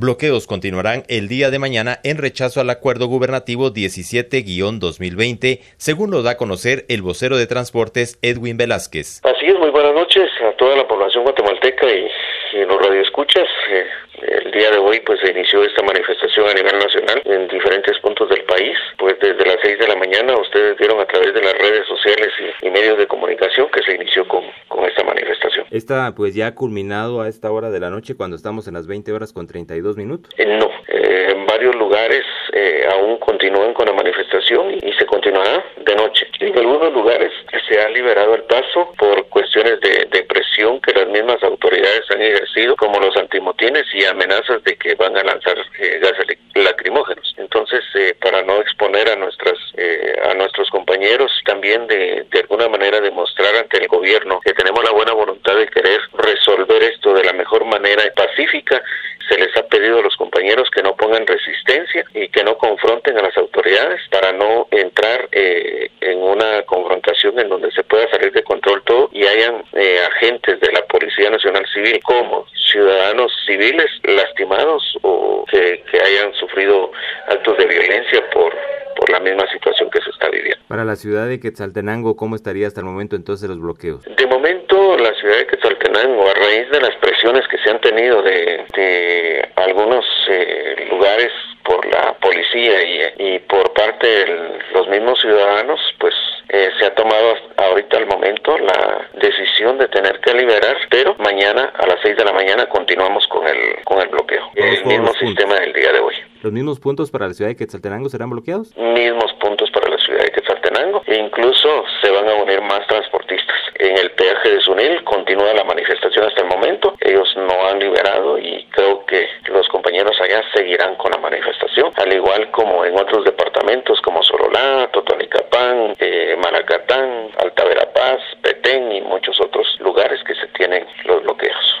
Bloqueos continuarán el día de mañana en rechazo al acuerdo gubernativo 17-2020, según lo da a conocer el vocero de transportes Edwin Velázquez. Así es, muy buenas noches a toda la población guatemalteca y, y los radioescuchas. Eh, el día de hoy pues se inició esta manifestación a nivel nacional en diferentes puntos del país. Pues desde las 6 de la mañana ustedes vieron a través de las redes sociales y, y medios de comunicación que se inició con, con esta Esta pues ya culminado a esta hora de la noche cuando estamos en las 20 horas con 32 minutos. Eh, no, eh, en varios lugares eh, aún continúan con la manifestación y, se continuará de noche. En algunos lugares se ha liberado el paso por cuestiones de, de presión que las mismas autoridades han ejercido, como los antimotines y amenazas de que van a lanzar eh, gases lacrimógenos. Entonces, eh, para no exponer a nuestras eh, a nuestros compañeros, también de, de alguna manera demostrar ante el gobierno que tenemos la buena voluntad de querer resolver esto de la mejor manera pacífica, se les ha pedido a los compañeros que no pongan resistencia y que no confronten a las autoridades para no entrar eh, en una confrontación en donde se pueda salir de control todo y hayan eh, agentes de la Policía Nacional Civil como ciudadanos civiles lastimados o que, que hayan sufrido actos de violencia por, la misma situación que se está viviendo. Para la ciudad de Quetzaltenango, ¿cómo estaría hasta el momento entonces los bloqueos? De momento, la ciudad de Quetzaltenango, a raíz de las presiones que se han tenido de, de algunos eh, lugares por la policía y, y por parte de los mismos ciudadanos, pues eh, se ha tomado ahorita al momento la decisión de tener que liberar, pero mañana a las 6 de la mañana continuamos con el con el bloqueo. El mismo sistema del día de hoy. ¿Los mismos puntos para la ciudad de Quetzaltenango serán bloqueados? Mismos puntos para la ciudad de Quetzaltenango e incluso se van a unir más transportistas. En el peaje de Sunil continúa la manifestación hasta el momento. Ellos no han liberado y creo que los compañeros allá seguirán con la manifestación, al igual como en otros departamentos como Sololá, Totonicapán, eh, Maracatán, Alta Verapaz, Petén y muchos otros lugares que se tienen los bloqueos.